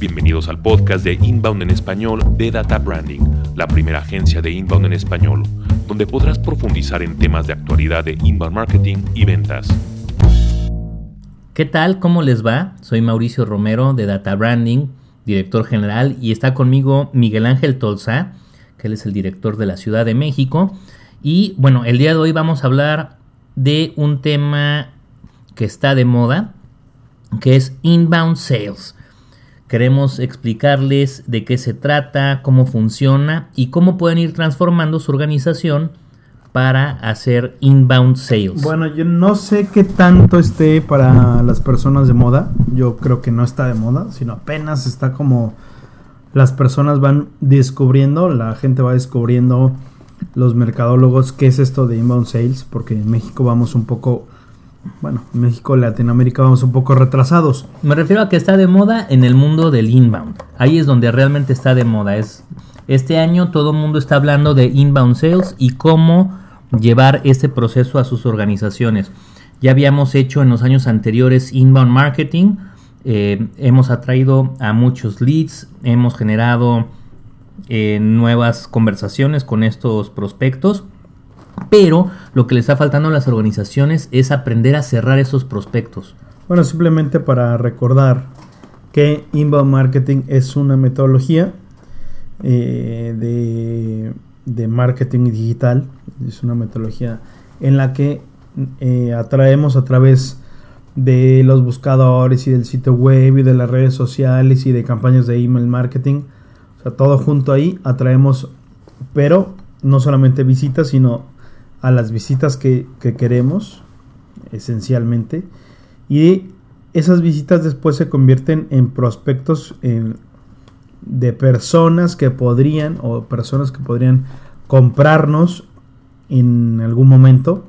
Bienvenidos al podcast de Inbound en español de Data Branding, la primera agencia de Inbound en español, donde podrás profundizar en temas de actualidad de inbound marketing y ventas. ¿Qué tal? ¿Cómo les va? Soy Mauricio Romero de Data Branding, director general, y está conmigo Miguel Ángel Tolza, que él es el director de la Ciudad de México. Y bueno, el día de hoy vamos a hablar de un tema que está de moda, que es inbound sales. Queremos explicarles de qué se trata, cómo funciona y cómo pueden ir transformando su organización para hacer inbound sales. Bueno, yo no sé qué tanto esté para las personas de moda. Yo creo que no está de moda, sino apenas está como las personas van descubriendo, la gente va descubriendo los mercadólogos qué es esto de inbound sales, porque en México vamos un poco bueno, México, Latinoamérica vamos un poco retrasados. Me refiero a que está de moda en el mundo del inbound. Ahí es donde realmente está de moda. Es este año todo el mundo está hablando de inbound sales y cómo llevar este proceso a sus organizaciones. Ya habíamos hecho en los años anteriores inbound marketing. Eh, hemos atraído a muchos leads, hemos generado eh, nuevas conversaciones con estos prospectos pero lo que le está faltando a las organizaciones es aprender a cerrar esos prospectos. Bueno, simplemente para recordar que inbound marketing es una metodología eh, de, de, marketing digital, es una metodología en la que eh, atraemos a través de los buscadores y del sitio web y de las redes sociales y de campañas de email marketing, o sea, todo junto ahí atraemos, pero no solamente visitas, sino a las visitas que, queremos, esencialmente, y esas visitas después se convierten en prospectos de personas que podrían o personas que podrían comprarnos en algún momento.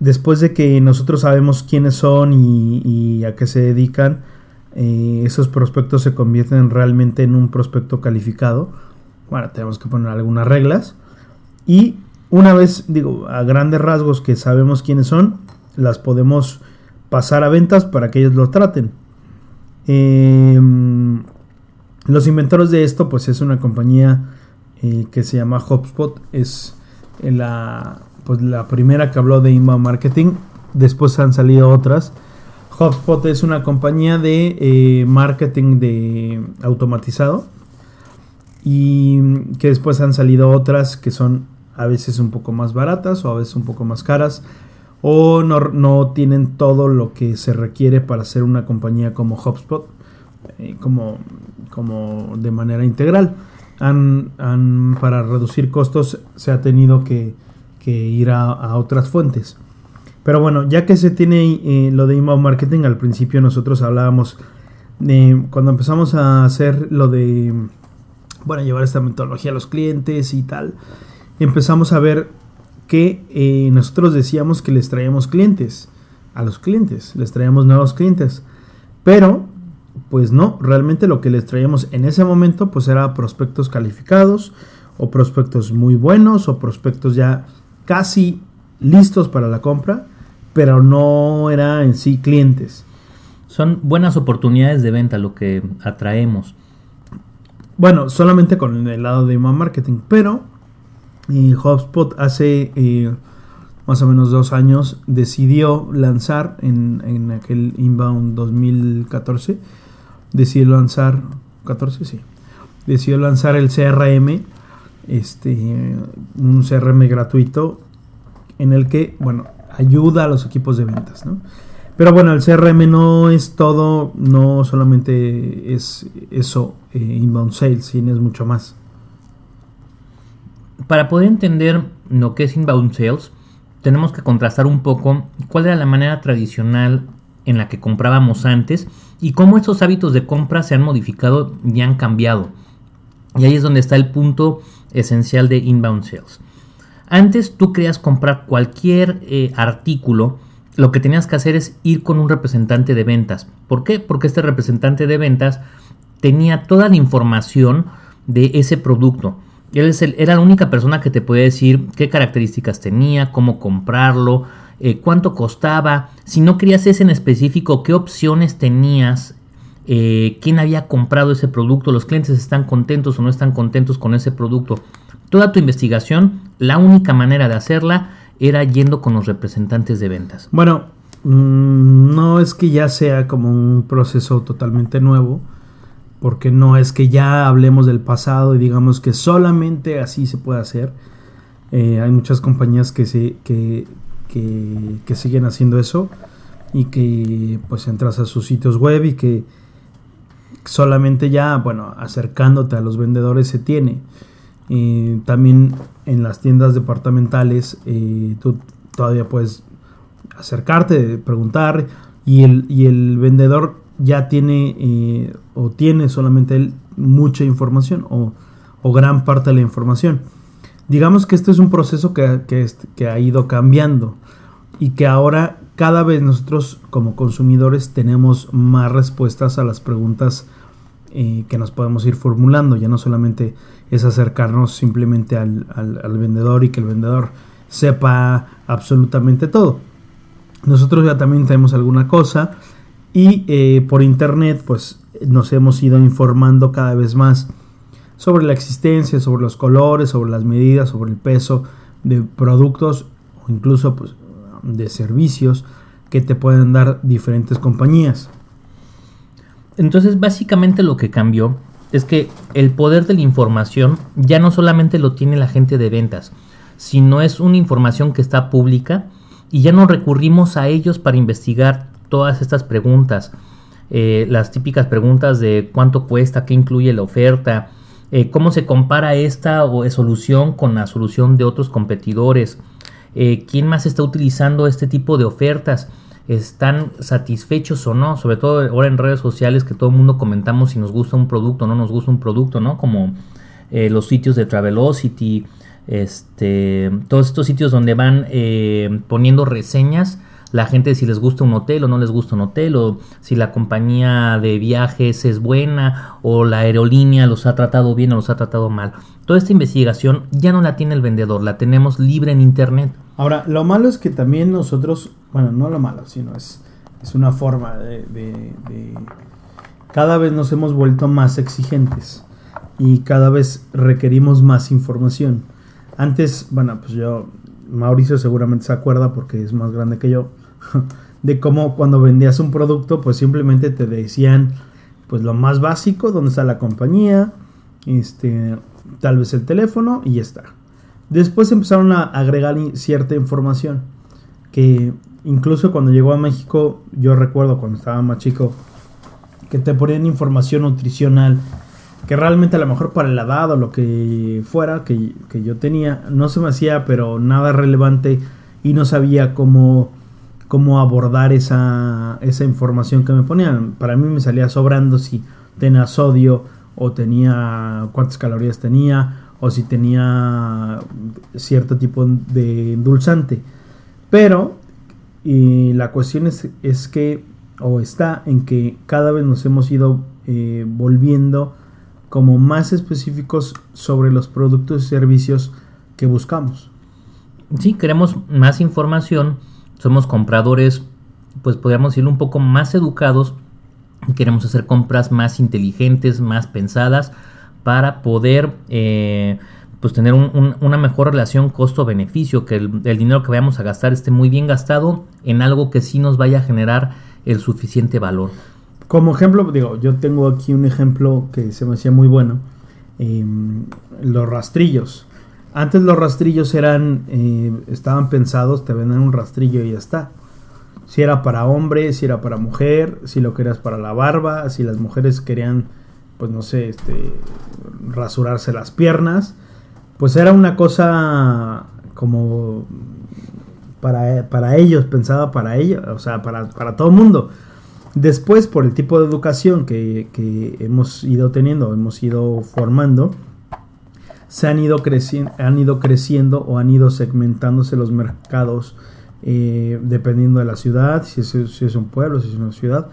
Después de que nosotros sabemos quiénes son y, a qué se dedican, eh, esos prospectos se convierten realmente en un prospecto calificado. Bueno, tenemos que poner algunas reglas. Y una vez, digo, a grandes rasgos que sabemos quiénes son, las podemos pasar a ventas para que ellos lo traten. Em, los inventores de esto, pues es una compañía eh, que se llama HubSpot. Es la, pues, la primera que habló de inbound marketing. Después han salido otras. HubSpot es una compañía de eh, marketing de automatizado. Y que después han salido otras que son a veces un poco más baratas o a veces un poco más caras o no, tienen todo lo que se requiere para ser una compañía como HubSpot eh, como, como de manera integral. Han, para reducir costos se ha tenido que, ir a, otras fuentes. Pero bueno, ya que se tiene eh, lo de inbound marketing, al principio nosotros hablábamos de cuando empezamos a hacer lo de, bueno, llevar esta metodología a los clientes y tal empezamos a ver que eh, nosotros decíamos que les traíamos clientes, a los clientes, les traíamos nuevos clientes, pero pues no, realmente lo que les traíamos en ese momento pues era prospectos calificados o prospectos muy buenos o prospectos ya casi listos para la compra, pero no era en sí clientes. Son buenas oportunidades de venta lo que atraemos. Bueno, solamente con el lado de marketing, pero y HubSpot hace eh, más o menos dos años decidió lanzar en, aquel inbound 2014 decidió lanzar 14 sí. Decidió lanzar el CRM este un CRM gratuito en el que bueno ayuda a los equipos de ventas ¿no? pero bueno el CRM no es todo no solamente es eso eh, inbound sales sino es mucho más para poder entender lo que es inbound sales, tenemos que contrastar un poco cuál era la manera tradicional en la que comprábamos antes y cómo esos hábitos de compra se han modificado y han cambiado. Y ahí es donde está el punto esencial de inbound sales. Antes tú querías comprar cualquier eh, artículo, lo que tenías que hacer es ir con un representante de ventas. ¿Por qué? Porque este representante de ventas tenía toda la información de ese producto él era la única persona que te podía decir qué características tenía, cómo comprarlo, eh, cuánto costaba. Si no querías ese en específico, qué opciones tenías eh, quién había comprado ese producto, los clientes están contentos o no están contentos con ese producto. Toda tu investigación, la única manera de hacerla era yendo con los representantes de ventas. Bueno, mm, no es que ya sea como un proceso totalmente nuevo, porque no es que ya hablemos del pasado y digamos que solamente así se puede hacer. Eh, hay muchas compañías que, se, que, que, siguen haciendo eso y que pues entras a sus sitios web y que solamente ya, bueno, acercándote a los vendedores se tiene. Eh, también en las tiendas departamentales eh, tú todavía puedes acercarte, preguntar y el, y el vendedor ya tiene eh, o tiene solamente él mucha información o, gran parte de la información. Digamos que este es un proceso que, que, ha ido cambiando y que ahora cada vez nosotros como consumidores tenemos más respuestas a las preguntas eh, que nos podemos ir formulando. Ya no solamente es acercarnos simplemente al, al, vendedor y que el vendedor sepa absolutamente todo. Nosotros ya también tenemos alguna cosa y eh, por internet pues nos hemos ido informando cada vez más sobre la existencia, sobre los colores, sobre las medidas, sobre el peso de productos o incluso pues, de servicios que te pueden dar diferentes compañías. Entonces básicamente lo que cambió es que el poder de la información ya no solamente lo tiene la gente de ventas, sino es una información que está pública y ya no recurrimos a ellos para investigar todas estas preguntas. Eh, las típicas preguntas de cuánto cuesta, qué incluye la oferta, eh, cómo se compara esta solución con la solución de otros competidores, eh, quién más está utilizando este tipo de ofertas, están satisfechos o no, sobre todo ahora en redes sociales que todo el mundo comentamos si nos gusta un producto o no nos gusta un producto, ¿no? Como los sitios de Travelocity, este, todos estos sitios donde van poniendo reseñas la gente si les gusta un hotel o no les gusta un hotel, o si la compañía de viajes es buena, o la aerolínea los ha tratado bien o los ha tratado mal. Toda esta investigación ya no la tiene el vendedor, la tenemos libre en Internet. Ahora, lo malo es que también nosotros, bueno, no lo malo, sino es, es una forma de, de, de... Cada vez nos hemos vuelto más exigentes y cada vez requerimos más información. Antes, bueno, pues yo Mauricio seguramente se acuerda porque es más grande que yo, de cómo cuando vendías un producto, pues simplemente te decían pues lo más básico, dónde está la compañía, este, tal vez el teléfono y ya está. Después empezaron a agregar cierta información que incluso cuando llegó a México, yo recuerdo cuando estaba más chico, que te ponían información nutricional que realmente a lo mejor para la edad o lo que fuera que, yo tenía, no se me hacía pero nada relevante y no sabía cómo, cómo abordar esa, esa información que me ponían. Para mí me salía sobrando si tenía sodio o tenía cuántas calorías tenía o si tenía cierto tipo de endulzante. Pero la cuestión es, es que, o está en que cada vez nos hemos ido eh, volviendo como más específicos sobre los productos y servicios que buscamos. Sí, queremos más información, somos compradores, pues podríamos ir un poco más educados, queremos hacer compras más inteligentes, más pensadas, para poder eh, pues tener una mejor relación costo-beneficio, que el, el, dinero que vayamos a gastar esté muy bien gastado en algo que sí nos vaya a generar el suficiente valor. Como ejemplo, digo, yo tengo aquí un ejemplo que se me hacía muy bueno. Em, los rastrillos. Antes los rastrillos eran, eh, estaban pensados, te venden un rastrillo y ya está. Si era para hombre, si era para mujer, si lo querías para la barba, si las mujeres querían, pues no sé, este, rasurarse las piernas, pues era una cosa como para, para ellos, pensada para ellos, o sea, para, para todo el mundo. Después, por el tipo de educación que, hemos ido teniendo, hemos ido formando, se han ido, han ido creciendo o han ido segmentándose los mercados eh, dependiendo de la ciudad, si es, un pueblo, si es una ciudad.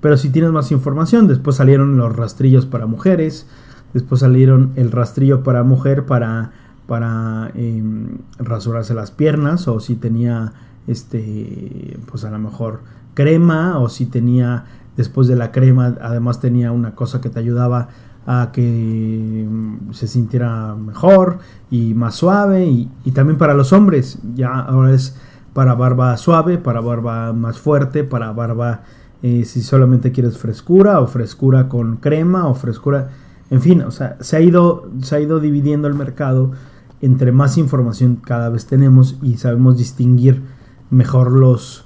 Pero si tienes más información, después salieron los rastrillos para mujeres, después salieron el rastrillo para mujer para, para em, rasurarse las piernas o si tenía, este, pues a lo mejor crema o si tenía después de la crema además tenía una cosa que te ayudaba a que mm, se sintiera mejor y más suave. Y, también para los hombres ya ahora es para barba suave para barba más fuerte para barba eh, si solamente quieres frescura o frescura con crema o frescura en fin o sea se ha ido se ha ido dividiendo el mercado entre más información cada vez tenemos y sabemos distinguir mejor los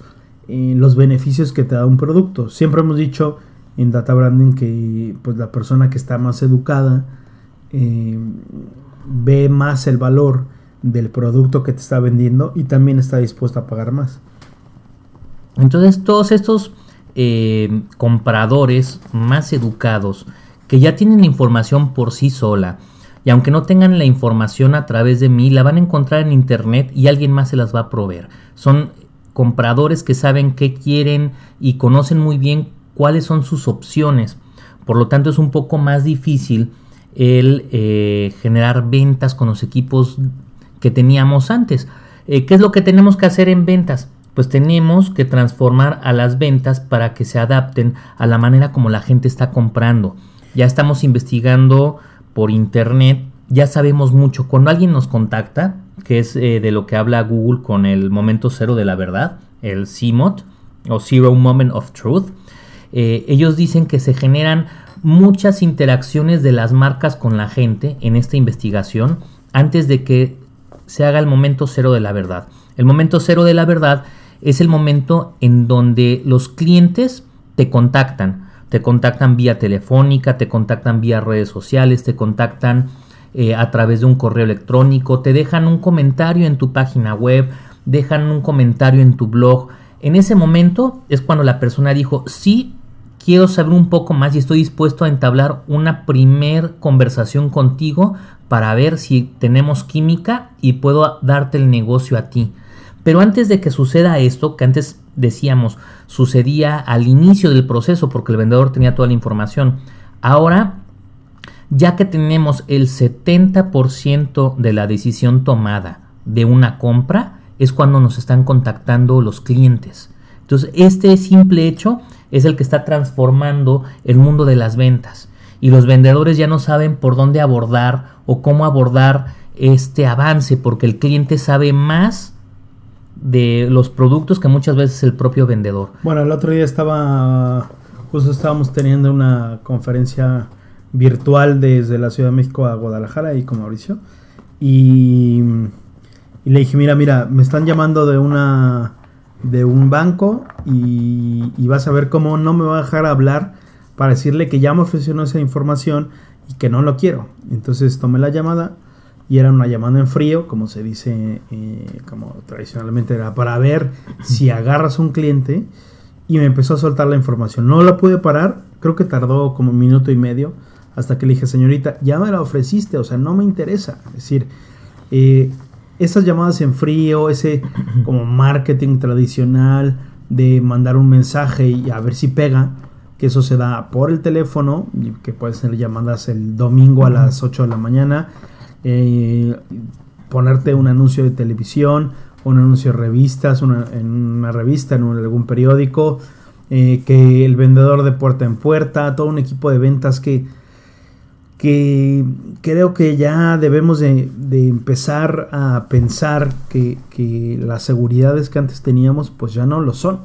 eh, los beneficios que te da un producto. Siempre hemos dicho en data branding que pues la persona que está más educada eh, ve más el valor del producto que te está vendiendo y también está dispuesta a pagar más. Entonces todos estos eh, compradores más educados que ya tienen la información por sí sola y aunque no tengan la información a través de mí, la van a encontrar en internet y alguien más se las va a proveer. Son compradores que saben qué quieren y conocen muy bien cuáles son sus opciones. Por lo tanto, es un poco más difícil el eh, generar ventas con los equipos que teníamos antes. Eh, ¿Qué es lo que tenemos que hacer en ventas? Pues tenemos que transformar a las ventas para que se adapten a la manera como la gente está comprando. Ya estamos investigando por internet, ya sabemos mucho. Cuando alguien nos contacta, que es eh, de lo que habla Google con el momento cero de la verdad, el CMOT o Zero Moment of Truth, eh, ellos dicen que se generan muchas interacciones de las marcas con la gente en esta investigación antes de que se haga el momento cero de la verdad. El momento cero de la verdad es el momento en donde los clientes te contactan. Te contactan vía telefónica, te contactan vía redes sociales, te contactan eh, a través de un correo electrónico, te dejan un comentario en tu página web, dejan un comentario en tu blog. En ese momento es cuando la persona dijo, sí, quiero saber un poco más y estoy dispuesto a entablar una primer conversación contigo para ver si tenemos química y puedo darte el negocio a ti. Pero antes de que suceda esto, que antes decíamos sucedía al inicio del proceso porque el vendedor tenía toda la información, ahora ya que tenemos el 70% de la decisión tomada de una compra, es cuando nos están contactando los clientes. Entonces, este simple hecho es el que está transformando el mundo de las ventas. Y los vendedores ya no saben por dónde abordar o cómo abordar este avance, porque el cliente sabe más de los productos que muchas veces el propio vendedor. Bueno, el otro día estaba, justo estábamos teniendo una conferencia virtual desde la Ciudad de México a Guadalajara y con Mauricio. Y, y le dije, mira, mira, me están llamando de una de un banco y, vas a ver cómo no me va a dejar hablar para decirle que ya me ofreció esa información y que no lo quiero. Entonces tomé la llamada y era una llamada en frío, como se dice, eh, como tradicionalmente era, para ver si agarras un cliente y me empezó a soltar la información. No la pude parar, creo que tardó como un minuto y medio hasta que le dije, señorita, ya me la ofreciste, o sea, no me interesa. Es decir, eh, esas llamadas en frío, ese como marketing tradicional de mandar un mensaje y a ver si pega, que eso se da por el teléfono, que pueden ser llamadas el domingo a las 8 de la mañana, eh, ponerte un anuncio de televisión, un anuncio de revistas, en una revista, en algún periódico, eh, que el vendedor de puerta en puerta, todo un equipo de ventas que que creo que ya debemos de, empezar a pensar que, las seguridades que antes teníamos pues ya no lo son.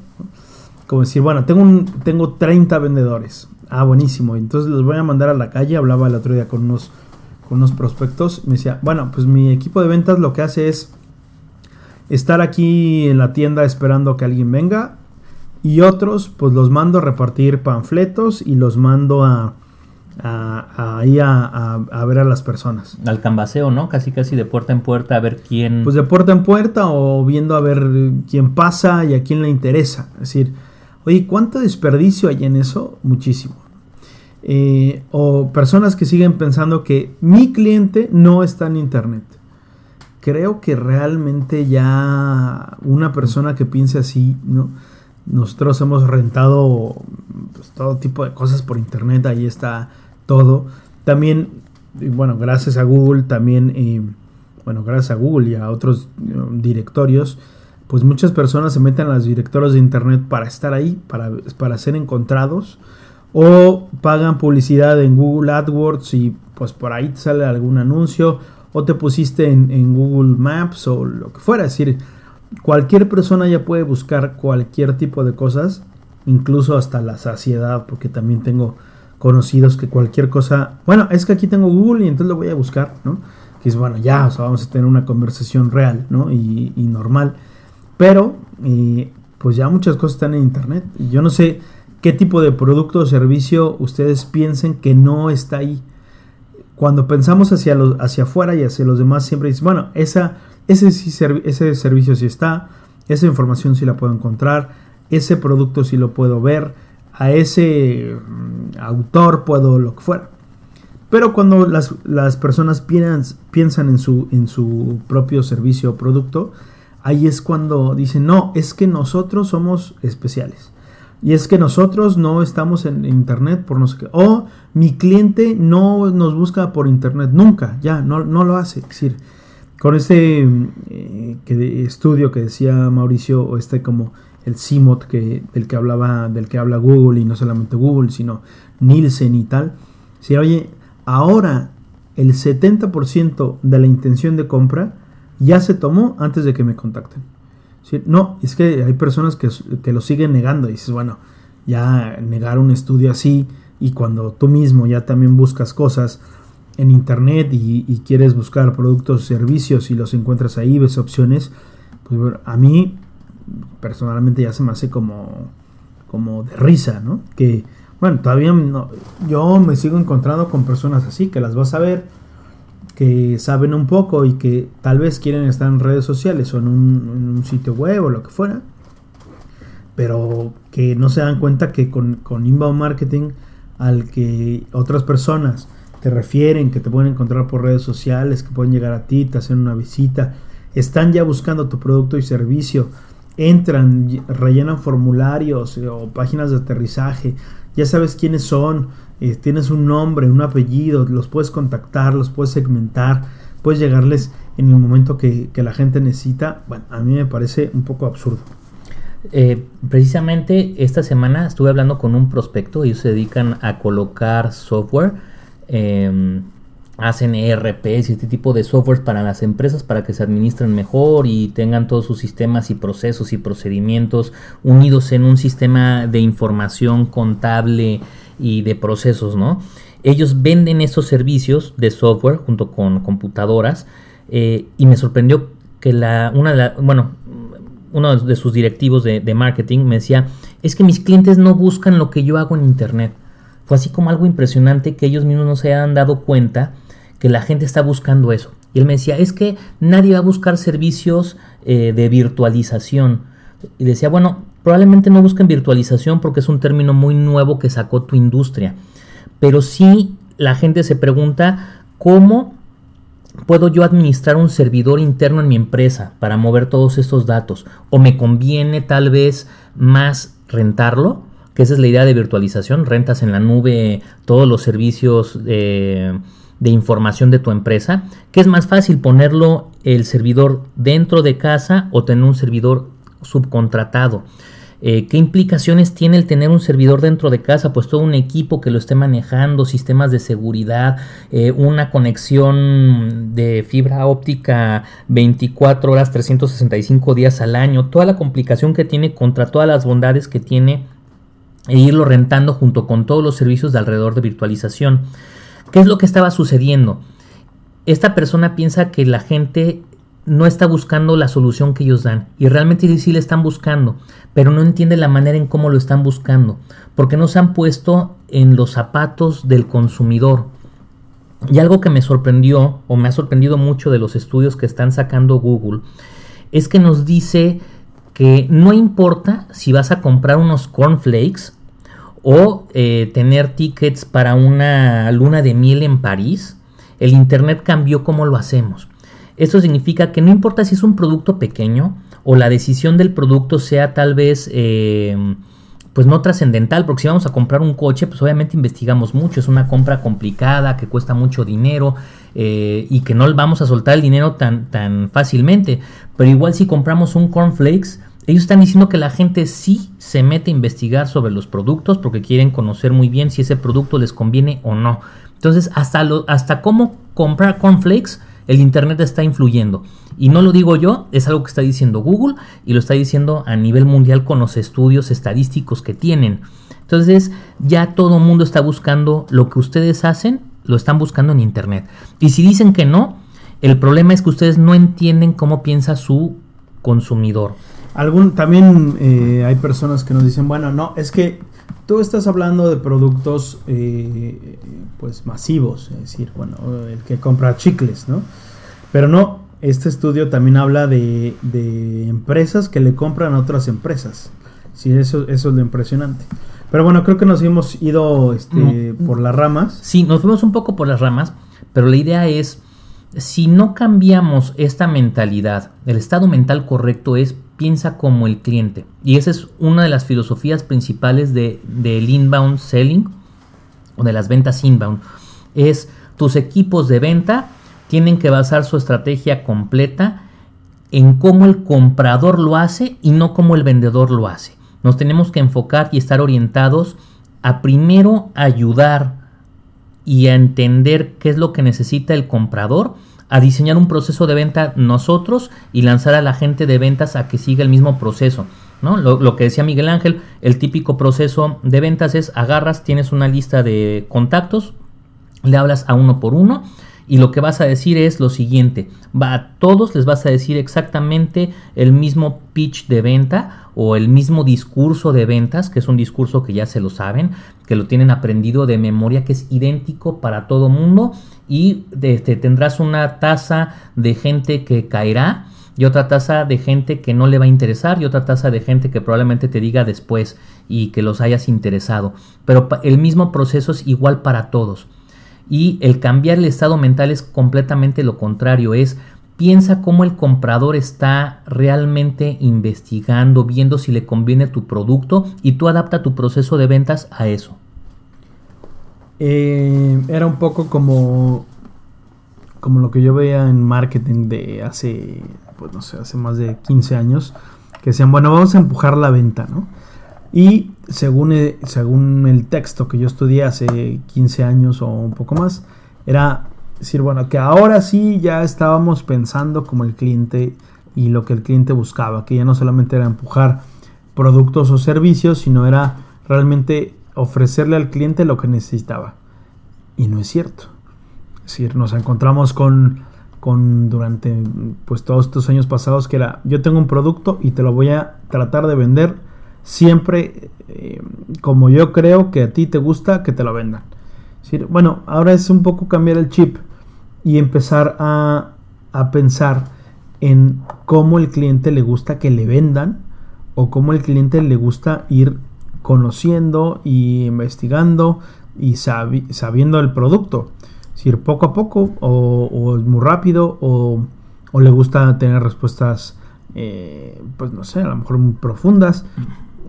Como decir, bueno, tengo, tengo 30 vendedores. Ah, buenísimo. Entonces los voy a mandar a la calle. Hablaba el otro día con unos, con unos prospectos. Me decía, bueno, pues mi equipo de ventas lo que hace es estar aquí en la tienda esperando que alguien venga. Y otros, pues los mando a repartir panfletos y los mando a a, ahí a, ver a las personas. Al cambaseo, ¿no? Casi casi de puerta en puerta a ver quién... Pues de puerta en puerta o viendo a ver quién pasa y a quién le interesa. Es decir, oye, ¿cuánto desperdicio hay en eso? Muchísimo. Eh, o personas que siguen pensando que mi cliente no está en internet. Creo que realmente ya una persona que piense así, ¿no? Nosotros hemos rentado pues, todo tipo de cosas por internet, ahí está todo. También, bueno, gracias a Google, también, eh, bueno, gracias a Google y a otros eh, directorios, pues muchas personas se meten a los directorios de internet para estar ahí, para, para ser encontrados, o pagan publicidad en Google AdWords y pues por ahí te sale algún anuncio, o te pusiste en, en Google Maps o lo que fuera, es decir, cualquier persona ya puede buscar cualquier tipo de cosas, incluso hasta la saciedad, porque también tengo conocidos que cualquier cosa, bueno, es que aquí tengo Google y entonces lo voy a buscar, ¿no? Que es bueno, ya, o sea, vamos a tener una conversación real, ¿no? Y, normal. Pero, eh, pues ya muchas cosas están en Internet. Y yo no sé qué tipo de producto o servicio ustedes piensen que no está ahí. Cuando pensamos hacia, los, hacia afuera y hacia los demás, siempre dices, bueno, esa, ese, ese servicio sí está, esa información sí la puedo encontrar, ese producto sí lo puedo ver, a ese mm, autor puedo lo que fuera. Pero cuando las, personas piensan, piensan en, su, en su propio servicio o producto, ahí es cuando dicen, no, es que nosotros somos especiales. Y es que nosotros no estamos en internet por no sé qué. O mi cliente no nos busca por internet nunca, ya, no, no lo hace. Es decir, con este eh, estudio que decía Mauricio, o este como el CIMOT que, del que hablaba, del que habla Google y no solamente Google, sino Nielsen y tal. Si oye, ahora el 70% de la intención de compra ya se tomó antes de que me contacten. No, es que hay personas que, lo siguen negando y dices, bueno, ya negar un estudio así y cuando tú mismo ya también buscas cosas en internet y, quieres buscar productos, servicios y los encuentras ahí, ves opciones, pues a mí personalmente ya se me hace como, como de risa, ¿no? Que, bueno, todavía no, yo me sigo encontrando con personas así, que las vas a ver, que saben un poco y que tal vez quieren estar en redes sociales o en un, sitio web o lo que fuera, pero que no se dan cuenta que con, con inbound marketing al que otras personas te refieren, que te pueden encontrar por redes sociales, que pueden llegar a ti, te hacen una visita, están ya buscando tu producto y servicio entran, rellenan formularios eh, o páginas de aterrizaje, ya sabes quiénes son, eh, tienes un nombre, un apellido, los puedes contactar, los puedes segmentar, puedes llegarles en el momento que, la gente necesita. Bueno, a mí me parece un poco absurdo. Eh, precisamente esta semana estuve hablando con un prospecto, ellos se dedican a colocar software. Em, hacen ERPs y este tipo de softwares para las empresas para que se administren mejor y tengan todos sus sistemas y procesos y procedimientos unidos en un sistema de información contable y de procesos, ¿no? Ellos venden esos servicios de software junto con computadoras eh, y me sorprendió que la, una de bueno, uno de sus directivos de, de marketing me decía, es que mis clientes no buscan lo que yo hago en internet. Fue así como algo impresionante que ellos mismos no se hayan dado cuenta que la gente está buscando eso. Y él me decía, es que nadie va a buscar servicios eh, de virtualización. Y decía, bueno, probablemente no busquen virtualización porque es un término muy nuevo que sacó tu industria. Pero sí la gente se pregunta, ¿cómo puedo yo administrar un servidor interno en mi empresa para mover todos estos datos? ¿O me conviene tal vez más rentarlo? Que esa es la idea de virtualización, rentas en la nube todos los servicios. Eh, de información de tu empresa, que es más fácil ponerlo el servidor dentro de casa o tener un servidor subcontratado. Eh, ¿Qué implicaciones tiene el tener un servidor dentro de casa? Pues todo un equipo que lo esté manejando, sistemas de seguridad, eh, una conexión de fibra óptica 24 horas, 365 días al año, toda la complicación que tiene contra todas las bondades que tiene e irlo rentando junto con todos los servicios de alrededor de virtualización. ¿Qué es lo que estaba sucediendo? Esta persona piensa que la gente no está buscando la solución que ellos dan y realmente sí la están buscando, pero no entiende la manera en cómo lo están buscando, porque no se han puesto en los zapatos del consumidor. Y algo que me sorprendió o me ha sorprendido mucho de los estudios que están sacando Google es que nos dice que no importa si vas a comprar unos cornflakes o eh, tener tickets para una luna de miel en París, el Internet cambió cómo lo hacemos. Esto significa que no importa si es un producto pequeño o la decisión del producto sea tal vez eh, pues no trascendental, porque si vamos a comprar un coche, pues obviamente investigamos mucho, es una compra complicada, que cuesta mucho dinero eh, y que no vamos a soltar el dinero tan, tan fácilmente. Pero igual si compramos un cornflakes, ellos están diciendo que la gente sí se mete a investigar sobre los productos porque quieren conocer muy bien si ese producto les conviene o no. Entonces, hasta, hasta cómo comprar cornflakes, el Internet está influyendo. Y no lo digo yo, es algo que está diciendo Google y lo está diciendo a nivel mundial con los estudios estadísticos que tienen. Entonces ya todo el mundo está buscando lo que ustedes hacen, lo están buscando en Internet. Y si dicen que no, el problema es que ustedes no entienden cómo piensa su consumidor. Algún, también eh, hay personas que nos dicen, bueno, no, es que tú estás hablando de productos eh, pues masivos, es decir, bueno, el que compra chicles, ¿no? Pero no, este estudio también habla de, empresas que le compran a otras empresas. Sí, eso, eso es lo impresionante. Pero bueno, creo que nos hemos ido este, por las ramas. Sí, nos fuimos un poco por las ramas, pero la idea es, si no cambiamos esta mentalidad, el estado mental correcto es piensa como el cliente. Y esa es una de las filosofías principales del de, inbound selling o de las ventas inbound. Es tus equipos de venta tienen que basar su estrategia completa en cómo el comprador lo hace y no cómo el vendedor lo hace. Nos tenemos que enfocar y estar orientados a primero ayudar y a entender qué es lo que necesita el comprador, a diseñar un proceso de venta nosotros y lanzar a la gente de ventas a que siga el mismo proceso. ¿no? Lo, lo, que decía Miguel Ángel, el típico proceso de ventas es agarras, tienes una lista de contactos, le hablas a uno por uno y lo que vas a decir es lo siguiente, va a todos les vas a decir exactamente el mismo pitch de venta o el mismo discurso de ventas, que es un discurso que ya se lo saben, que lo tienen aprendido de memoria, que es idéntico para todo mundo y este, tendrás una tasa de gente que caerá y otra tasa de gente que no le va a interesar y otra tasa de gente que probablemente te diga después y que los hayas interesado. Pero el mismo proceso es igual para todos. Y el cambiar el estado mental es completamente lo contrario, es piensa cómo el comprador está realmente investigando, viendo si le conviene tu producto y tú adapta tu proceso de ventas a eso. Eh, era un poco como como lo que yo veía en marketing de hace pues no sé, hace más de 15 años que decían, bueno, vamos a empujar la venta, ¿no? Y según, eh, según el texto que yo estudié hace 15 años o un poco más, era decir, bueno, que ahora sí ya estábamos pensando como el cliente y lo que el cliente buscaba, que ya no solamente era empujar productos o servicios, sino era realmente ofrecerle al cliente lo que necesitaba. Y no es cierto. Es decir, nos encontramos con, con durante pues todos estos años pasados que era, yo tengo un producto y te lo voy a tratar de vender siempre eh, como yo creo que a ti te gusta que te lo vendan. Bueno, ahora es un poco cambiar el chip y empezar a, a pensar en cómo el cliente le gusta que le vendan o cómo el cliente le gusta ir conociendo y investigando y sabiendo el producto. Es decir, poco a poco o, es muy rápido o, o, le gusta tener respuestas, eh, pues no sé, a lo mejor muy profundas.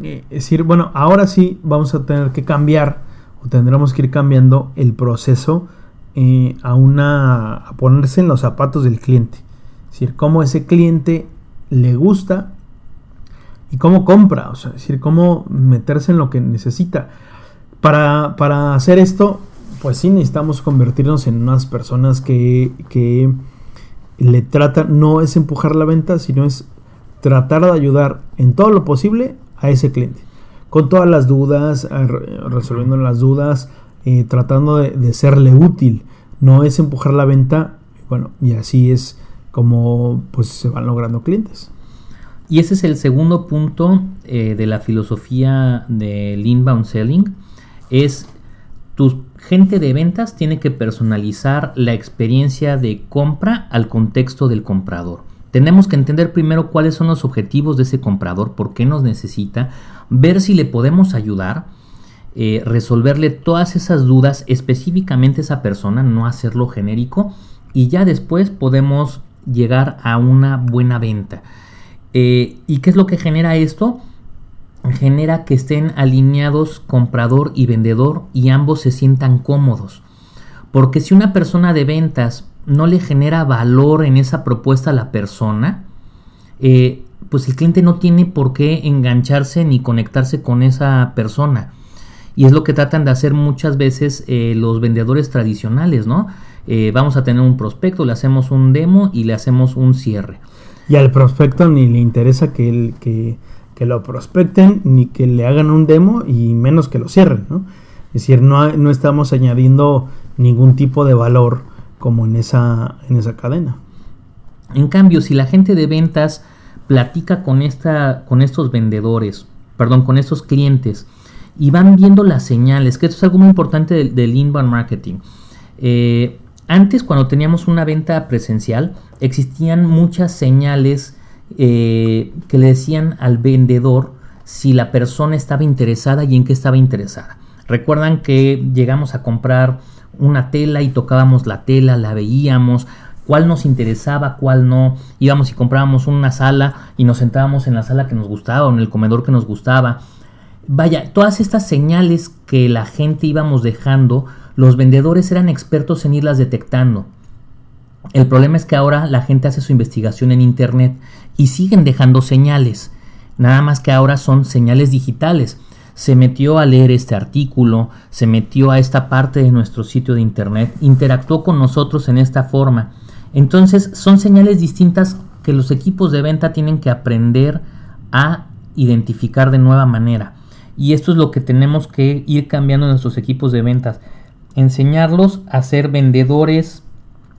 Eh, es decir, bueno, ahora sí vamos a tener que cambiar o tendremos que ir cambiando el proceso eh, a una ponerse en los zapatos del cliente. Es decir, cómo ese cliente le gusta y cómo compra, o sea, es decir, cómo meterse en lo que necesita. Para, para hacer esto, pues sí necesitamos convertirnos en unas personas que, que le tratan, no es empujar la venta, sino es tratar de ayudar en todo lo posible a ese cliente. Con todas las dudas, resolviendo las dudas, eh, tratando de, serle útil. No es empujar la venta. Bueno, y así es como pues se van logrando clientes. Y ese es el segundo punto eh, de la filosofía del inbound selling. Es tu gente de ventas tiene que personalizar la experiencia de compra al contexto del comprador. Tenemos que entender primero cuáles son los objetivos de ese comprador, por qué nos necesita, ver si le podemos ayudar, eh, resolverle todas esas dudas específicamente a esa persona, no hacerlo genérico, y ya después podemos llegar a una buena venta. Eh, ¿Y qué es lo que genera esto? genera que estén alineados comprador y vendedor y ambos se sientan cómodos. Porque si una persona de ventas no le genera valor en esa propuesta a la persona, eh, pues el cliente no tiene por qué engancharse ni conectarse con esa persona. Y es lo que tratan de hacer muchas veces eh, los vendedores tradicionales, ¿no? Eh, vamos a tener un prospecto, le hacemos un demo y le hacemos un cierre. Y al prospecto ni le interesa que, que lo prospecten, ni que le hagan un demo y menos que lo cierren, ¿no? Es decir, no, no estamos añadiendo ningún tipo de valor como en esa, en esa cadena. En cambio, si la gente de ventas platica con, esta, con estos vendedores, perdón, con estos clientes y van viendo las señales, que esto es algo muy importante del, inbound marketing. Eh, antes, cuando teníamos una venta presencial, existían muchas señales eh, que le decían al vendedor si la persona estaba interesada y en qué estaba interesada. Recuerdan que llegamos a comprar una tela y tocábamos la tela, la veíamos, cuál nos interesaba, cuál no. Íbamos y comprábamos una sala y nos sentábamos en la sala que nos gustaba o en el comedor que nos gustaba. Vaya, todas estas señales que la gente íbamos dejando, los vendedores eran expertos en irlas detectando. El problema es que ahora la gente hace su investigación en Internet y siguen dejando señales. Nada más que ahora son señales digitales se metió a leer este artículo, se metió a esta parte de nuestro sitio de internet, interactuó con nosotros en esta forma. Entonces son señales distintas que los equipos de venta tienen que aprender a identificar de nueva manera. Y esto es lo que tenemos que ir cambiando en nuestros equipos de ventas. Enseñarlos a ser vendedores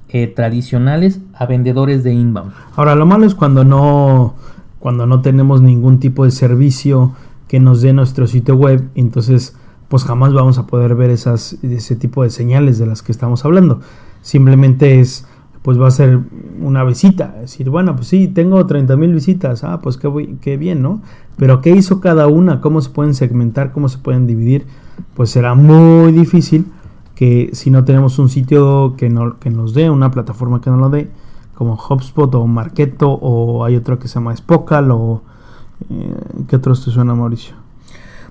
eh, tradicionales a vendedores de inbound. Ahora, lo malo es cuando no, cuando no tenemos ningún tipo de servicio que nos dé nuestro sitio web, entonces pues jamás vamos a poder ver esas, ese tipo de señales de las que estamos hablando. Simplemente es, pues va a ser una visita, es decir, bueno, pues sí, tengo 30 mil visitas, ah, pues qué, qué bien, ¿no? Pero ¿qué hizo cada una? ¿Cómo se pueden segmentar? ¿Cómo se pueden dividir? Pues será muy difícil que si no tenemos un sitio que, no, que nos dé, una plataforma que nos lo dé, como HubSpot o Marketo o hay otro que se llama Spocal o ¿Qué otros te suena, Mauricio?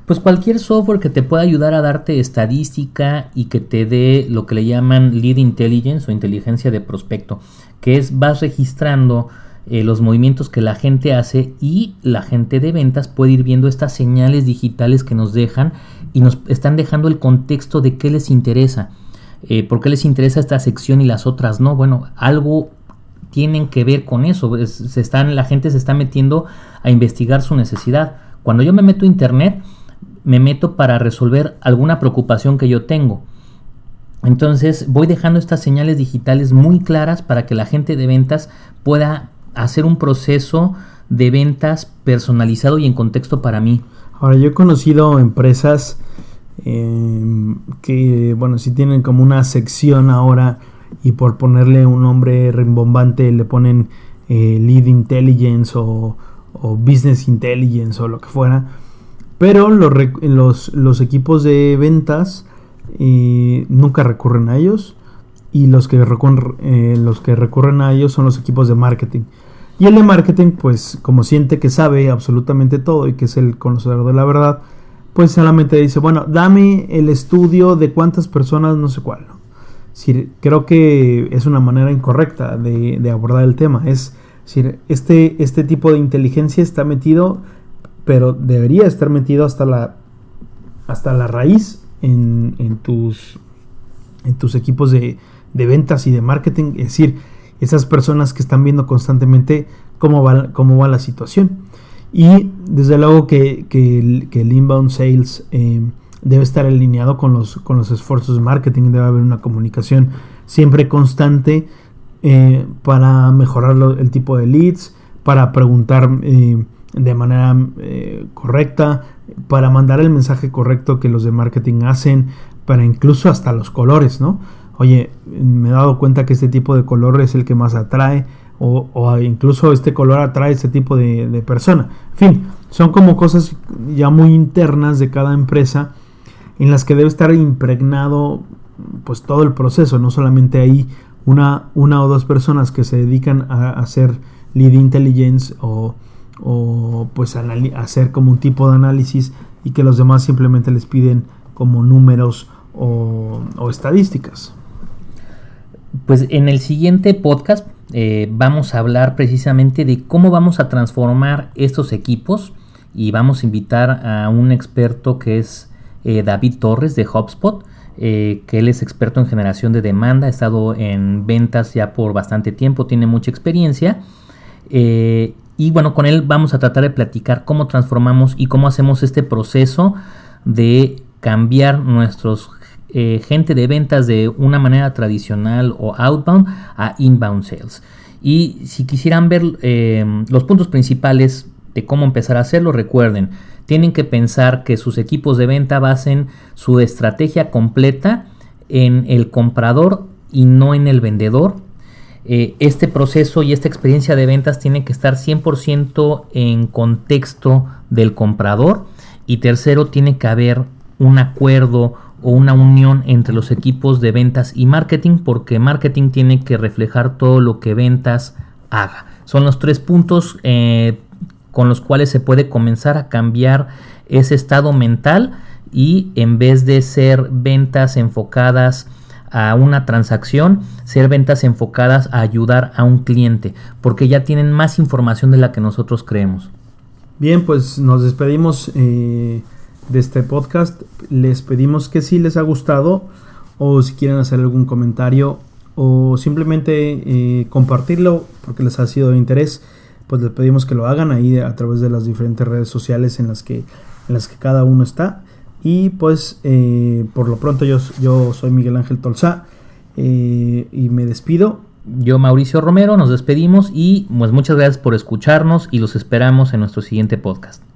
Pues cualquier software que te pueda ayudar a darte estadística y que te dé lo que le llaman lead intelligence o inteligencia de prospecto, que es vas registrando eh, los movimientos que la gente hace y la gente de ventas puede ir viendo estas señales digitales que nos dejan y nos están dejando el contexto de qué les interesa. Eh, ¿Por qué les interesa esta sección y las otras no? Bueno, algo tienen que ver con eso. se la gente se está metiendo a investigar su necesidad. Cuando yo me meto a internet, me meto para resolver alguna preocupación que yo tengo. Entonces voy dejando estas señales digitales muy claras para que la gente de ventas pueda hacer un proceso de ventas personalizado y en contexto para mí. Ahora yo he conocido empresas em, que, bueno, si tienen como una sección ahora y por ponerle un nombre rimbombante le ponen eh, Lead Intelligence o, Business Intelligence o lo que fuera. Pero los, equipos de ventas eh, nunca recurren a ellos y los que, recurren, eh, los que recurren a ellos son los equipos de marketing. Y el de marketing, pues como siente que sabe absolutamente todo y que es el conocedor de la verdad, pues solamente dice, bueno, dame el estudio de cuántas personas, no sé cuál creo que es una manera incorrecta de, abordar el tema. Es este, este tipo de inteligencia está metido, pero debería estar metido hasta la, hasta la raíz en, tus, en tus equipos de, ventas y de marketing. Es decir, esas personas que están viendo constantemente cómo va, cómo va la situación. Y desde luego que, el, inbound sales... Eh, debe estar alineado con los, con los esfuerzos de marketing, debe haber una comunicación siempre constante eh, para mejorar el tipo de leads, para preguntar eh, de manera eh, correcta, para mandar el mensaje correcto que los de marketing hacen, para incluso hasta los colores, ¿no? Oye, me he dado cuenta que este tipo de color es el que más atrae, o, incluso este color atrae este tipo de, de persona. En fin, son como cosas ya muy internas de cada empresa en las que debe estar impregnado pues todo el proceso, no solamente hay una, una o dos personas que se dedican a hacer lead intelligence o, o pues hacer como un tipo de análisis y que los demás simplemente les piden como números o, estadísticas. Pues en el siguiente podcast eh, vamos a hablar precisamente de cómo vamos a transformar estos equipos y vamos a invitar a un experto que es eh, David Torres de HubSpot, eh, que él es experto en generación de demanda, ha estado en ventas ya por bastante tiempo, tiene mucha experiencia. y bueno, con él vamos a tratar de platicar cómo transformamos y cómo hacemos este proceso de cambiar nuestros eh, gente de ventas de una manera tradicional o outbound a inbound sales. Y si quisieran ver eh, los puntos principales de cómo empezar a hacerlo, recuerden, tienen que pensar que sus equipos de venta basen su estrategia completa en el comprador y no en el vendedor. Eh, este proceso y esta experiencia de ventas tiene que estar 100% en contexto del comprador. Y tercero, tiene que haber un acuerdo o una unión entre los equipos de ventas y marketing porque marketing tiene que reflejar todo lo que ventas haga. Son los tres puntos eh, con los cuales se puede comenzar a cambiar ese estado mental y en vez de ser ventas enfocadas a una transacción, ser ventas enfocadas a ayudar a un cliente, porque ya tienen más información de la que nosotros creemos. Bien, pues nos despedimos. Eh, de este podcast. Les pedimos que si les ha gustado o si quieren hacer algún comentario o simplemente eh, compartirlo porque les ha sido de interés, pues les pedimos que lo hagan ahí a través de las diferentes redes sociales en las que, en las que cada uno está. Y pues eh, por lo pronto yo, yo soy Miguel Ángel Tolzá eh, y me despido. Yo Mauricio Romero, nos despedimos y pues muchas gracias por escucharnos y los esperamos en nuestro siguiente podcast.